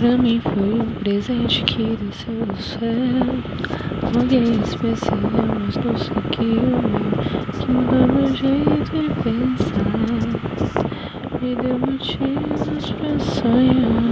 Pra mim foi um presente que desceu do céu. Alguém especial, mas não sei que o meu. Que mudou meu jeito de pensar. Me deu motivos pra sonhar.